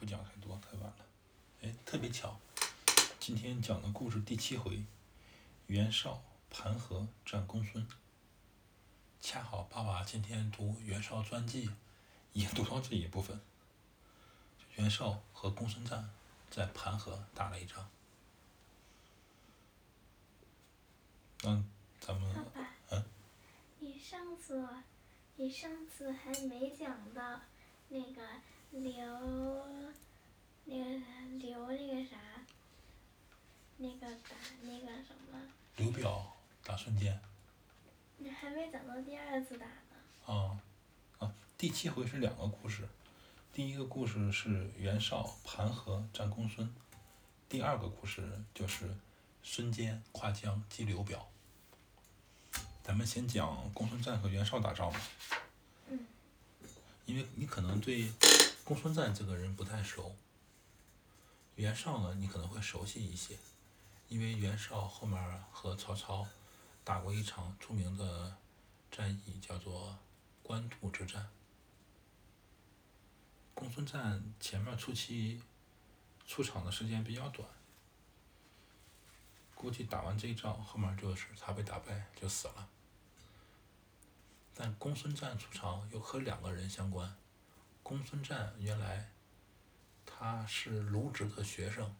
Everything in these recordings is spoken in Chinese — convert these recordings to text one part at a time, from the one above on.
不讲太多，太晚了。哎，特别巧，今天讲的故事第七回，袁绍盘河战公孙。恰好爸爸今天读袁绍传记，也读到这一部分。袁绍和公孙瓒在盘河打了一仗。嗯，咱们爸爸，嗯，你上次你上次还没讲到那个刘那个刘那个啥，那个打那个什么，刘表打孙坚。你还没讲到第二次打呢。啊，啊，第七回是两个故事，第一个故事是袁绍盘河战公孙，第二个故事就是孙坚跨江击刘表。咱们先讲公孙瓒和袁绍打仗吧。嗯。因为你可能对公孙瓒这个人不太熟，袁绍呢你可能会熟悉一些，因为袁绍后面和曹操打过一场著名的战役，叫做官渡之战。公孙瓒前面初期出场的时间比较短，估计打完这一仗，后面就是他被打败就死了。但公孙瓒出场又和两个人相关。公孙瓒原来他是卢植的学生，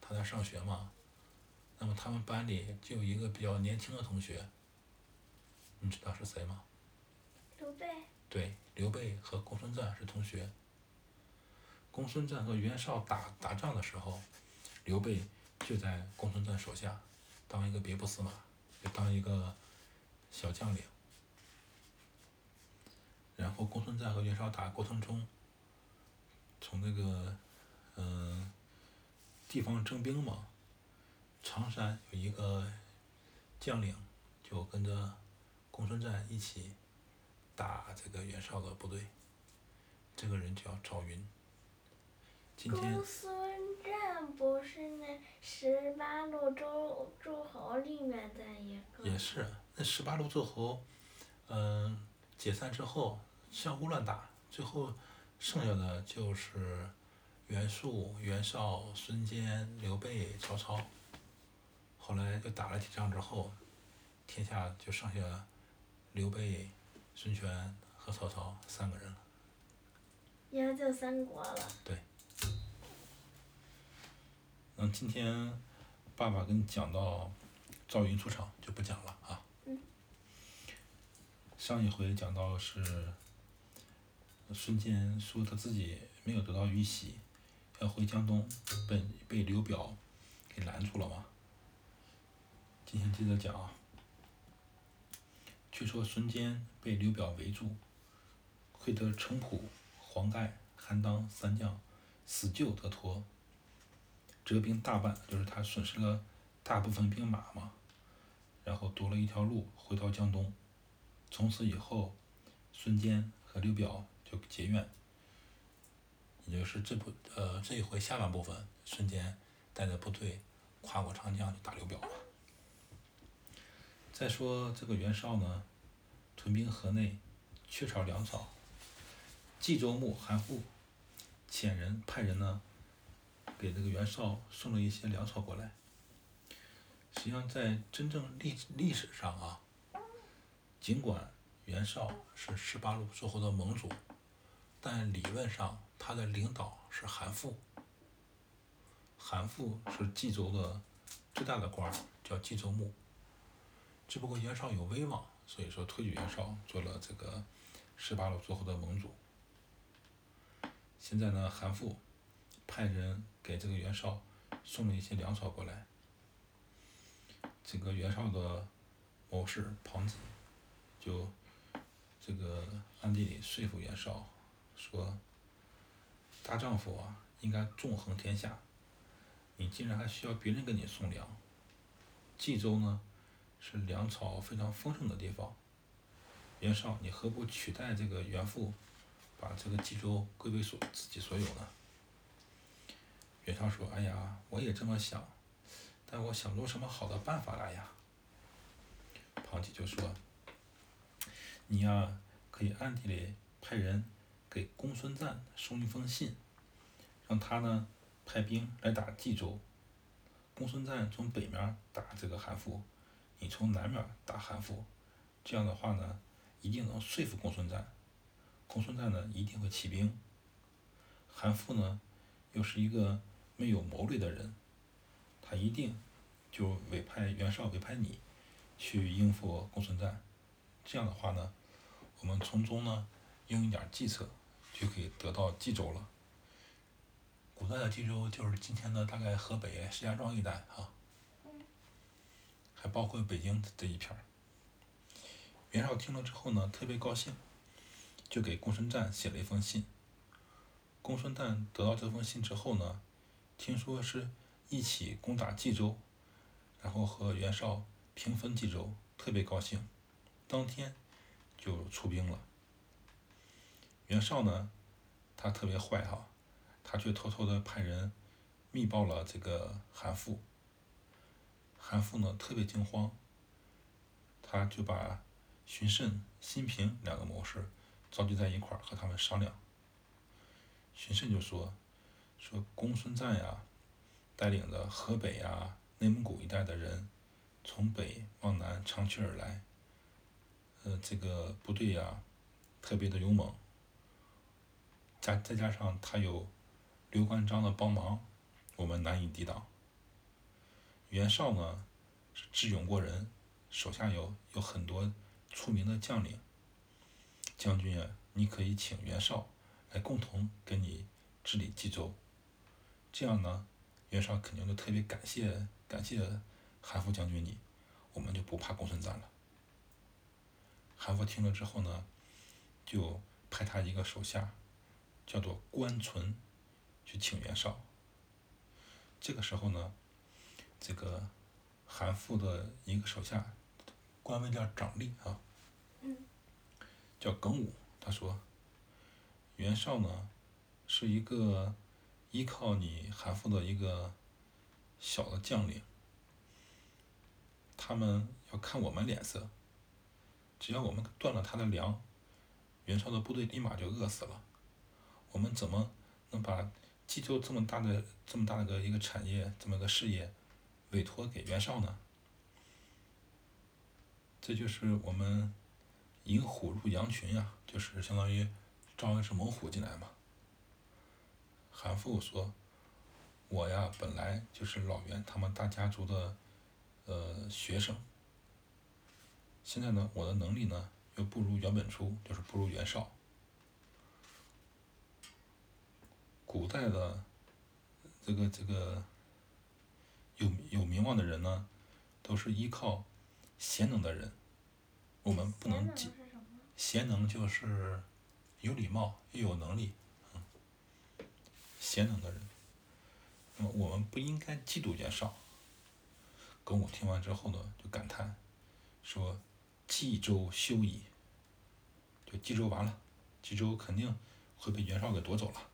他在上学嘛。那么他们班里就有一个比较年轻的同学，你知道是谁吗？刘备。对，刘备和公孙瓒是同学。公孙瓒和袁绍打打仗的时候，刘备就在公孙瓒手下当一个别部司马，就当一个小将领。然后公孙瓒和袁绍打过程中，从那个嗯地方征兵嘛，常山有一个将领就跟着公孙瓒一起打这个袁绍的部队，这个人叫赵云。今天公孙瓒不是那十八路诸诸侯里面的一个。也是，那十八路诸侯，嗯，解散之后相互乱打，最后剩下的就是袁术、袁绍、孙坚、刘备、曹操。后来就打了几仗之后，天下就剩下刘备、孙权和曹操三个人了。也就三国了。对。嗯，今天爸爸跟你讲到赵云出场就不讲了啊。上一回讲到是孙坚说他自己没有得到玉玺，要回江东，被被刘表给拦住了嘛。今天接着讲啊。据说孙坚被刘表围住，会得程普、黄盖、韩当三将死救得脱。折兵大半，就是他损失了大部分兵马嘛，然后夺了一条路回到江东。从此以后，孙坚和刘表就结怨。也就是这部呃这一回下半部分，孙坚带着部队跨过长江去打刘表了。再说这个袁绍呢，屯兵河内，缺少粮草。冀州牧韩馥遣人派人呢。给这个袁绍送了一些粮草过来。实际上，在真正历历史上啊，尽管袁绍是十八路诸侯的盟主，但理论上他的领导是韩馥。韩馥是冀州的最大的官，叫冀州牧。只不过袁绍有威望，所以说推举袁绍做了这个十八路诸侯的盟主。现在呢，韩馥派人。给这个袁绍送了一些粮草过来，这个袁绍的谋士庞吉就这个暗地里说服袁绍说：“大丈夫啊，应该纵横天下，你竟然还需要别人给你送粮？冀州呢是粮草非常丰盛的地方，袁绍，你何不取代这个袁父，把这个冀州归为所自己所有呢？”袁绍说：“哎呀，我也这么想，但我想不出什么好的办法来呀。”庞吉就说：“你呀，可以暗地里派人给公孙瓒送一封信，让他呢派兵来打冀州。公孙瓒从北面打这个韩馥，你从南面打韩馥，这样的话呢，一定能说服公孙瓒。公孙瓒呢一定会起兵。韩馥呢又是一个没有谋略的人，他一定就委派袁绍委派你去应付公孙瓒。这样的话呢，我们从中呢用一点计策，就可以得到冀州了。古代的冀州就是今天的大概河北石家庄一带啊，还包括北京这一片。袁绍听了之后呢，特别高兴，就给公孙瓒写了一封信。公孙瓒得到这封信之后呢，听说是一起攻打冀州，然后和袁绍平分冀州，特别高兴，当天就出兵了。袁绍呢，他特别坏哈。他却偷偷的派人密报了这个韩馥。韩馥呢特别惊慌，他就把荀慎、辛平两个谋士召集在一块儿和他们商量。荀慎就说：“说公孙瓒呀，带领着河北呀、内蒙古一带的人，从北往南长驱而来。呃，这个部队呀，特别的勇猛。加再加上他有。”刘关张的帮忙，我们难以抵挡。袁绍呢是智勇过人，手下有有很多出名的将领。将军啊，你可以请袁绍来共同跟你治理冀州。这样呢，袁绍肯定就特别感谢感谢韩馥将军你，我们就不怕公孙瓒了。韩馥听了之后呢，就派他一个手下，叫做关存。去请袁绍。这个时候呢，这个韩馥的一个手下，官位叫长吏啊，叫耿武。他说：“袁绍呢，是一个依靠你韩馥的一个小的将领，他们要看我们脸色。只要我们断了他的粮，袁绍的部队立马就饿死了。我们怎么能把？”冀州这么大的、这么大的个一个产业，这么个事业，委托给袁绍呢？这就是我们引虎入羊群呀，就是相当于招一只猛虎进来嘛。韩馥说：“我呀，本来就是老袁他们大家族的呃学生，现在呢，我的能力呢又不如原本初，就是不如袁绍。”古代的这个这个有有名望的人呢，都是依靠贤能的人。我们不能嫉贤能就是有礼貌又有能力，嗯，贤能的人。那么我们不应该嫉妒袁绍。耿武听完之后呢，就感叹说：“冀州休矣。”就冀州完了，冀州肯定会被袁绍给夺走了。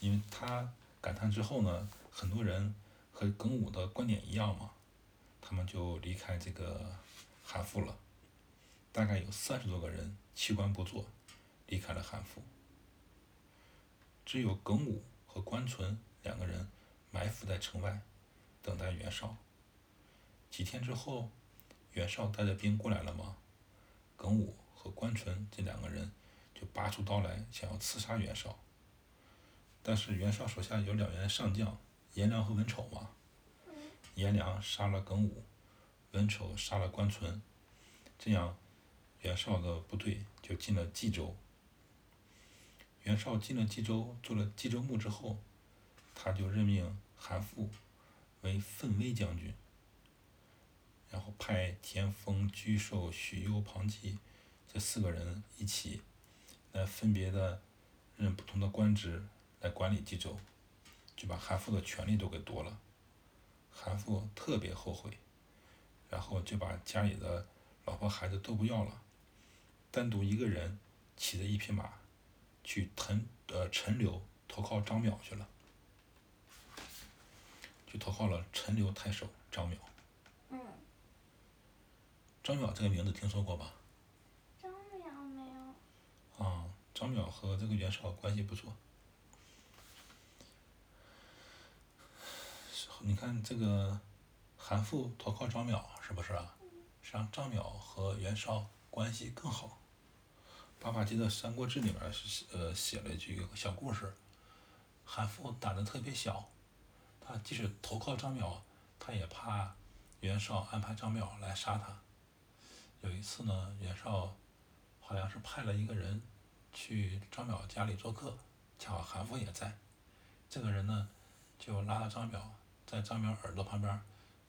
因为他感叹之后呢，很多人和耿武的观点一样嘛，他们就离开这个韩馥了。大概有三十多个人弃官不做，离开了韩馥。只有耿武和关纯两个人埋伏在城外，等待袁绍。几天之后，袁绍带着兵过来了吗？耿武和关淳这两个人就拔出刀来，想要刺杀袁绍。但是袁绍手下有两员上将，颜良和文丑嘛。颜良杀了耿武，文丑杀了关淳，这样袁绍的部队就进了冀州。袁绍进了冀州，做了冀州牧之后，他就任命韩馥为奋威将军，然后派田丰、沮授、许攸、庞吉这四个人一起，来分别的任不同的官职。来管理冀州，就把韩馥的权力都给夺了。韩馥特别后悔，然后就把家里的老婆孩子都不要了，单独一个人骑着一匹马，去陈呃陈留投靠张邈去了，去投靠了陈留太守张邈。嗯。张邈这个名字听说过吧？张邈没有。啊，张邈和这个袁绍关系不错。你看这个韩馥投靠张邈，是不是啊？让张邈和袁绍关系更好。爸爸记得《三国志》里面是呃写了一句小故事，韩馥胆子特别小，他即使投靠张邈，他也怕袁绍安排张邈来杀他。有一次呢，袁绍好像是派了一个人去张邈家里做客，恰好韩馥也在，这个人呢就拉着张邈。在张邈耳朵旁边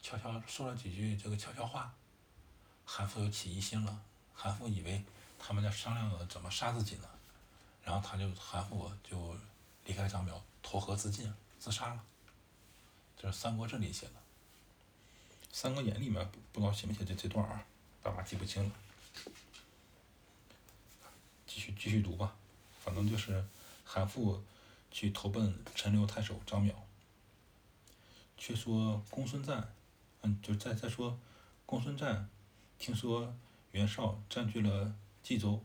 悄悄说了几句这个悄悄话，韩馥又起疑心了。韩馥以为他们在商量着怎么杀自己呢，然后他就韩馥就离开张邈，投河自尽，自杀了。这是《三国志》里写的，《三国演义》里面不知道写没写这这段啊？爸爸记不清了。继续继续读吧，反正就是韩馥去投奔陈留太守张邈。却说公孙瓒，嗯，就再再说，公孙瓒听说袁绍占据了冀州，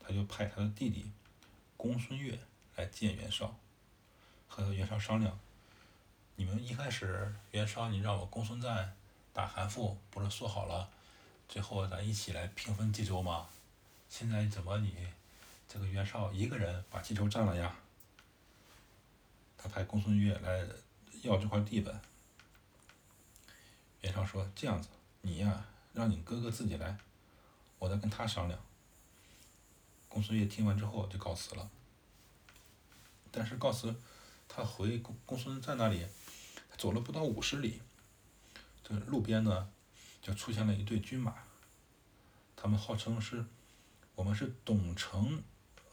他就派他的弟弟公孙越来见袁绍，和袁绍商量。你们一开始袁绍你让我公孙瓒打韩馥，不是说好了，最后咱一起来平分冀州吗？现在怎么你这个袁绍一个人把冀州占了呀？他派公孙越来。要这块地本，袁绍说：“这样子，你呀，让你哥哥自己来，我再跟他商量。”公孙越听完之后就告辞了。但是告辞，他回公公孙瓒那里，走了不到五十里，这路边呢，就出现了一队军马。他们号称是，我们是董承，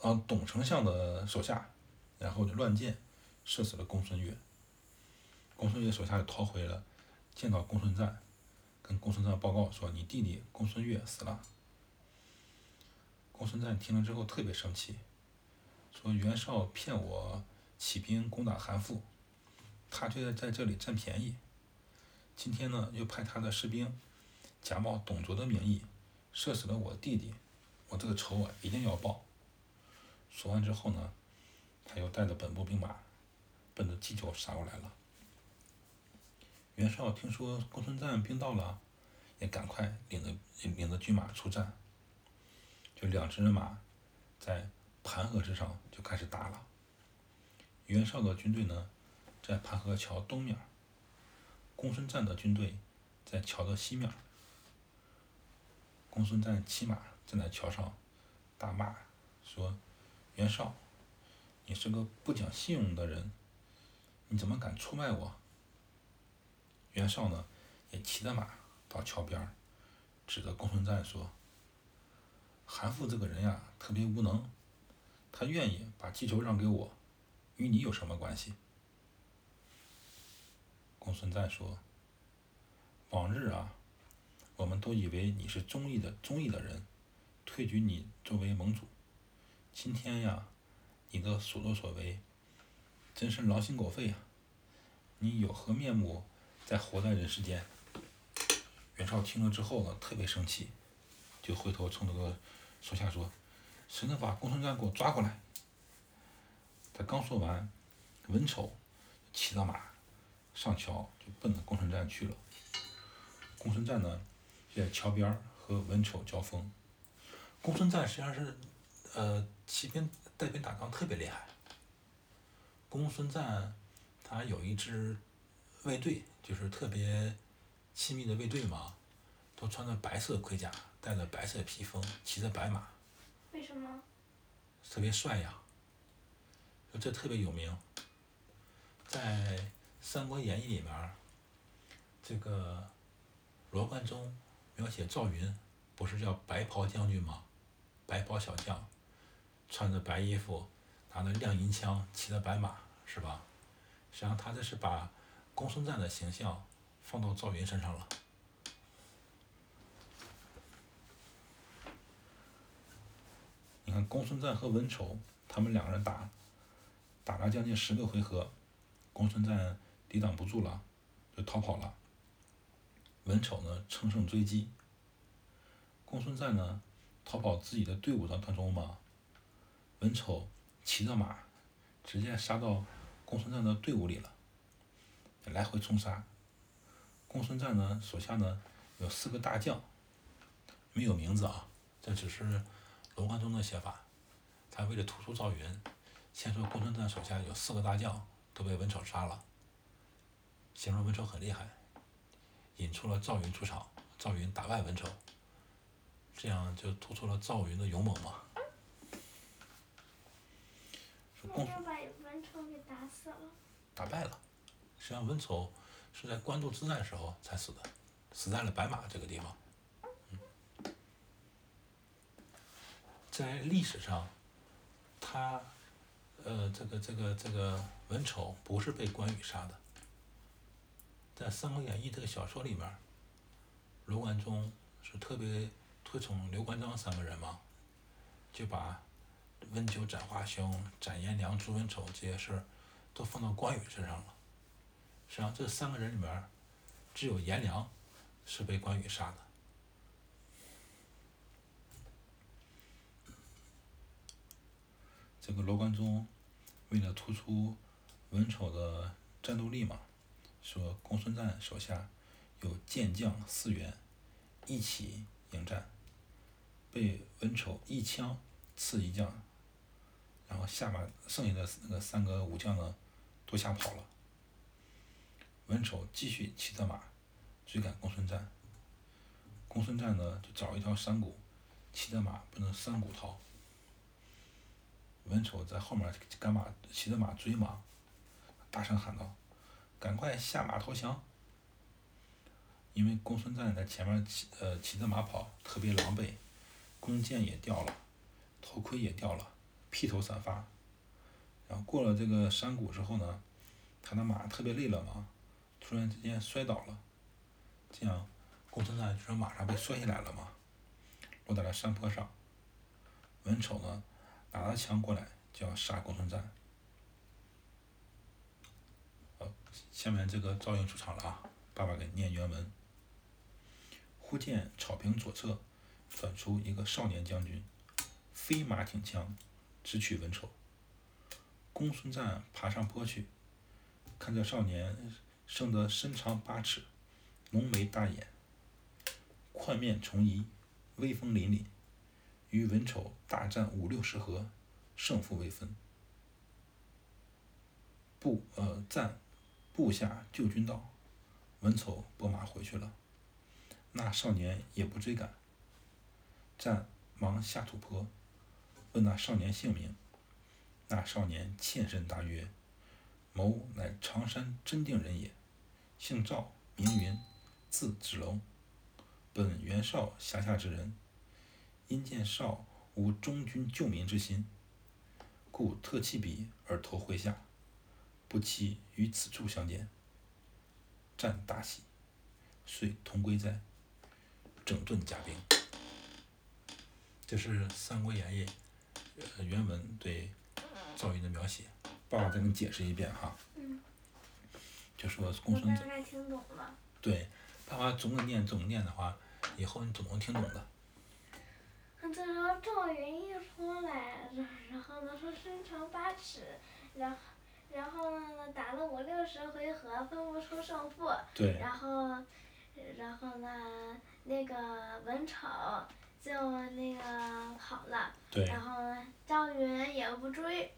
啊，董丞相的手下，然后就乱箭射死了公孙越。公孙越手下就逃回了，见到公孙瓒，跟公孙瓒报告说：“你弟弟公孙越死了。”公孙瓒听了之后特别生气，说：“袁绍骗我起兵攻打韩馥，他却在在这里占便宜。今天呢，又派他的士兵假冒董卓的名义，射死了我弟弟，我这个仇啊一定要报。”说完之后呢，他又带着本部兵马，奔着冀州杀过来了。袁绍听说公孙瓒兵到了，也赶快领着领着军马出战。就两支人马，在盘河之上就开始打了。袁绍的军队呢，在盘河桥东面；公孙瓒的军队在桥的西面。公孙瓒骑马站在桥上，大骂说：“袁绍，你是个不讲信用的人，你怎么敢出卖我？”袁绍呢，也骑着马到桥边，指着公孙瓒说：“韩馥这个人呀，特别无能，他愿意把冀州让给我，与你有什么关系？”公孙瓒说：“往日啊，我们都以为你是忠义的忠义的人，推举你作为盟主。今天呀，你的所作所为，真是狼心狗肺啊！你有何面目？”在活在人世间，袁绍听了之后呢，特别生气，就回头冲这个手下说：“谁能把公孙瓒给我抓过来？”他刚说完，文丑骑着马上桥，就奔着公孙瓒去了。公孙瓒呢，在桥边和文丑交锋。公孙瓒实际上是，呃，骑兵带兵打仗特别厉害。公孙瓒他有一支卫队。就是特别亲密的卫队嘛，都穿着白色盔甲，带着白色披风，骑着白马。为什么？特别帅呀！就这特别有名。在《三国演义》里面，这个罗贯中描写赵云，不是叫白袍将军吗？白袍小将，穿着白衣服，拿着亮银枪，骑着白马，是吧？实际上他这是把。公孙瓒的形象放到赵云身上了。你看，公孙瓒和文丑他们两个人打，打了将近十个回合，公孙瓒抵挡不住了，就逃跑了。文丑呢，乘胜追击。公孙瓒呢，逃跑自己的队伍当中嘛，文丑骑着马，直接杀到公孙瓒的队伍里了，来回冲杀。公孙瓒呢手下呢有四个大将，没有名字啊，这只是罗贯中的写法。他为了突出赵云，先说公孙瓒手下有四个大将都被文丑杀了，形容文丑很厉害，引出了赵云出场，赵云打败文丑，这样就突出了赵云的勇猛嘛。把文丑给打死了。打败了，实际上文丑是在官渡之战时候才死的，死在了白马这个地方。嗯，在历史上，他，呃，这个这个这个文丑不是被关羽杀的，在《三国演义》这个小说里面，罗贯中是特别推崇刘关张三个人嘛，就把温酒斩华雄、斩颜良、诛文丑这些事儿，都放到关羽身上了。实际上，这三个人里面，只有颜良是被关羽杀的。这个罗贯中为了突出文丑的战斗力嘛，说公孙瓒手下有健将四员一起迎战，被文丑一枪刺一将，然后下马剩下的那个三个武将呢都吓跑了。文丑继续骑着马追赶公孙瓒，公孙瓒呢就找一条山谷，骑着马奔着山谷逃。文丑在后面赶马，骑着马追嘛，大声喊道：“赶快下马投降！”因为公孙瓒在前面骑，呃，骑着马跑，特别狼狈，弓箭也掉了，头盔也掉了，披头散发。然后过了这个山谷之后呢，他的马特别累了嘛，突然之间摔倒了，这样公孙瓒就说马上被摔下来了嘛，落在了山坡上。文丑呢？拿着枪过来就要杀公孙瓒。好，下面这个赵云出场了啊！爸爸给念原文。忽见草坪左侧转出一个少年将军，飞马挺枪，直取文丑。公孙瓒爬上坡去，看这少年生得身长八尺，浓眉大眼，宽面重颐，威风凛凛。与文丑大战五六十合，胜负未分。不呃赞部下救军到，文丑拨马回去了。那少年也不追赶。战忙下土坡，问那少年姓名。那少年欠身答曰：“某乃常山真定人也，姓赵，名云，字子龙，本袁绍辖下之人。”因见绍无忠君救民之心，故特弃笔而投麾下，不期于此处相见。战大喜，遂同归寨，整顿甲兵。这是《三国演义》原文对赵云的描写。爸爸再给你解释一遍哈。嗯。就说公孙瓒。大概听懂了。对，爸爸总给念总念的话，以后你总能听懂的。这时候赵云一出来，然后呢说身长八尺，然后然后呢打了五六十回合分不出胜负，然后然后呢那个文丑就那个跑了，然后赵云也不追，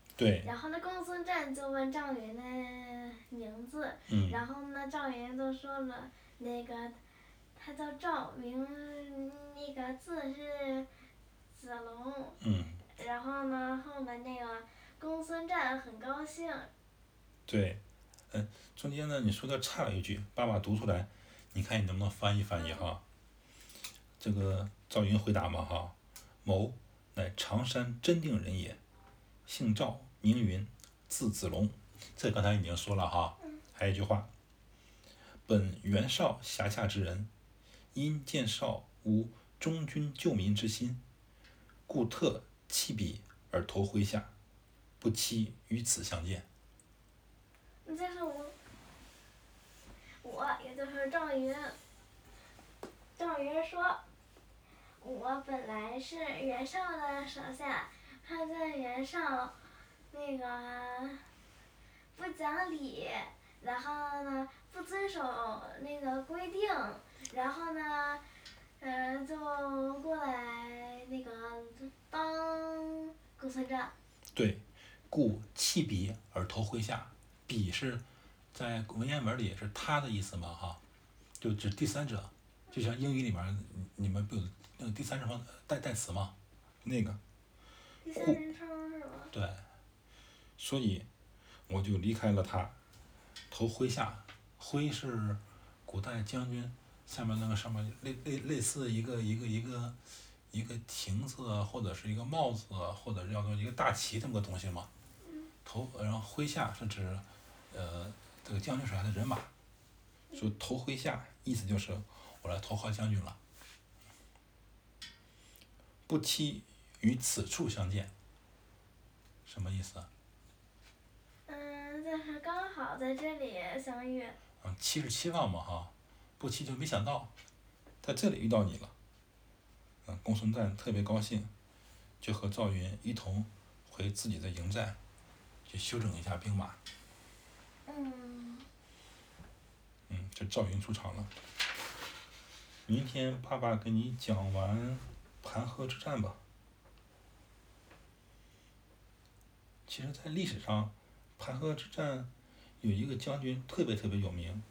然后呢公孙瓒就问赵云的名字，然后呢赵云就说了那个他叫赵名那个字是。子龙，然后呢，后面那个公孙瓒很高兴。对，嗯，中间呢，你说的差了一句，爸爸读出来，你看你能不能翻译翻译哈？这个赵云回答嘛哈，某乃常山真定人也，姓赵，名云，字子龙。这刚才已经说了哈，还有一句话，本袁绍辖下之人，因见绍无忠君救民之心。故特弃笔而投麾下，不期于此相见。这是我，我也就是赵云。赵云说：“我本来是袁绍的手下，他在袁绍那个不讲理，然后呢不遵守那个规定，然后呢，嗯、就过来那个当公孙瓒。对，故弃笔而投麾下。彼是在文言文里是他的意思嘛哈，就指第三者，就像英语里面你你们不有那个第三人称代代词吗？那个第三人称是吧？对，所以我就离开了他，投麾下。麾是古代将军下面那个上面类类类似一个一个一个一个亭子啊，或者是一个帽子啊，或者叫做一个大旗这么个东西嘛。头然后麾下是指呃这个将军手下的人马，说投麾下意思就是我来投靠将军了。不期于此处相见，什么意思啊？嗯，就是刚好在这里相遇。嗯，七十七万嘛哈，不期就没想到，在这里遇到你了。嗯，公孙瓒特别高兴，就和赵云一同回自己的营寨，去休整一下兵马。嗯，嗯，这赵云出场了。明天爸爸给你讲完盘河之战吧。其实，在历史上，盘河之战有一个将军特别特别有名，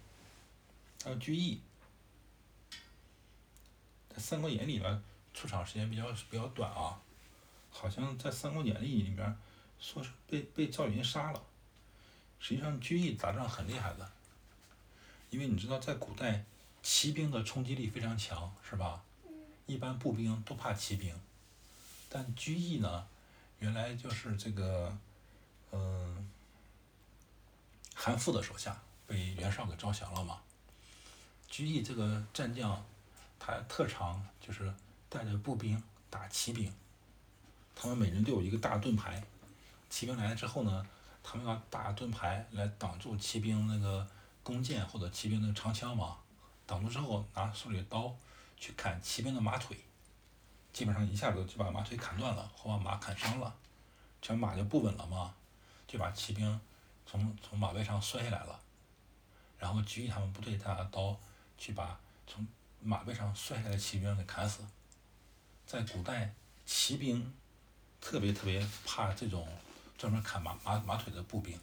叫居易。在《三国演义》里面出场时间比较比较短啊，好像在《三国演义》里面说是被被赵云杀了。实际上，居易打仗很厉害的，因为你知道，在古代，骑兵的冲击力非常强，是吧？一般步兵都怕骑兵，但居易呢，原来就是这个，嗯、韩馥的手下，被袁绍给招降了嘛。居易这个战将，他特长就是带着步兵打骑兵，他们每人都有一个大盾牌，骑兵来了之后呢，他们要大盾牌来挡住骑兵那个弓箭或者骑兵那个长枪嘛，挡住之后拿手里的刀去砍骑兵的马腿，基本上一下子就把马腿砍断了，或把马砍伤了，这马就不稳了嘛，就把骑兵从从马背上摔下来了，然后狙击他们部队拿刀去把从马背上摔下来的骑兵给砍死。在古代，骑兵特别特别怕这种专门砍马马马腿的步兵。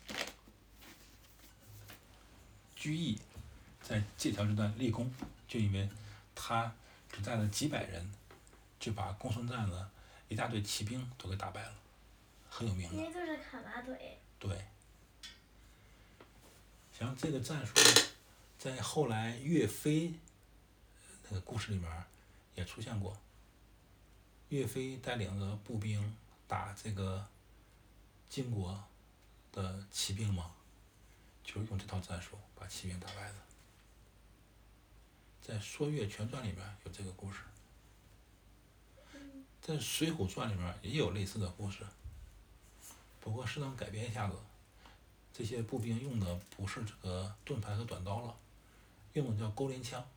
居易在借条这段立功，就因为他只带了几百人，就把公孙瓒的一大队骑兵都给打败了，很有名的。就是砍马腿。对，像这个战术，在后来岳飞那个故事里面也出现过。岳飞带领着步兵打这个晋国的骑兵嘛，就是用这套战术把骑兵打败的。在《说岳全传》里面有这个故事，在《水浒传》里面也有类似的故事。不过适当改编一下子，这些步兵用的不是这个盾牌和短刀了，用的叫钩镰枪，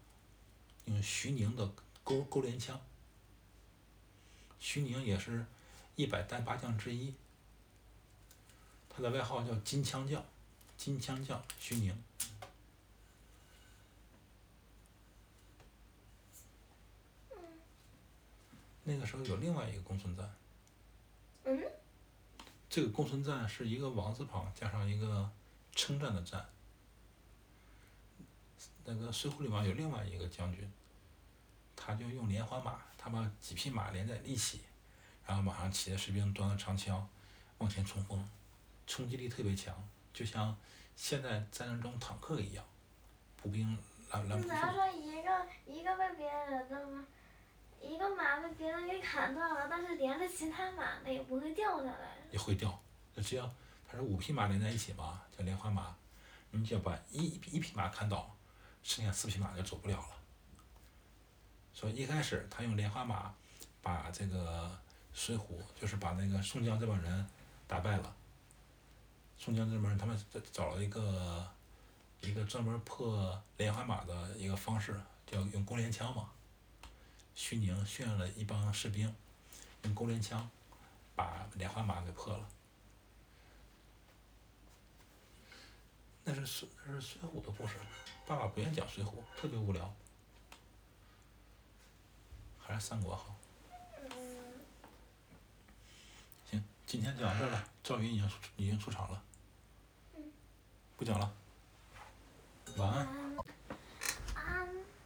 用徐宁的钩钩镰枪。徐宁也是一百单八将之一，他的外号叫金枪将，金枪将徐宁。那个时候有另外一个公孙瓒。嗯。这个公孙瓒是一个王字旁加上一个称赞的赞。那个《水浒》里面有另外一个将军，他就用连环马，他把几匹马连在一起，然后马上骑着士兵端着长枪往前冲锋，冲击力特别强，就像现在战争中坦克一样，步兵拦拦不住。假如说一个一个被别人的马，一个马被别人给砍断了，但是连着其他马的也不会掉下来。也会掉。那只要它是五匹马连在一起嘛，叫连环马，你只要把一一匹马砍倒，剩下四匹马就走不了了。所以一开始他用连环马把这个水浒，就是把那个宋江这帮人打败了。宋江这边他们找了一个一个专门破连环马的一个方式，叫用钩镰枪嘛。徐宁训练了一帮士兵，用钩镰枪。把连环马给破了。那是水那是水浒的故事，爸爸不愿意讲水浒，特别无聊。还是三国好。嗯，行，今天讲到这儿了，赵云已经出已经出场了。不讲了。晚安。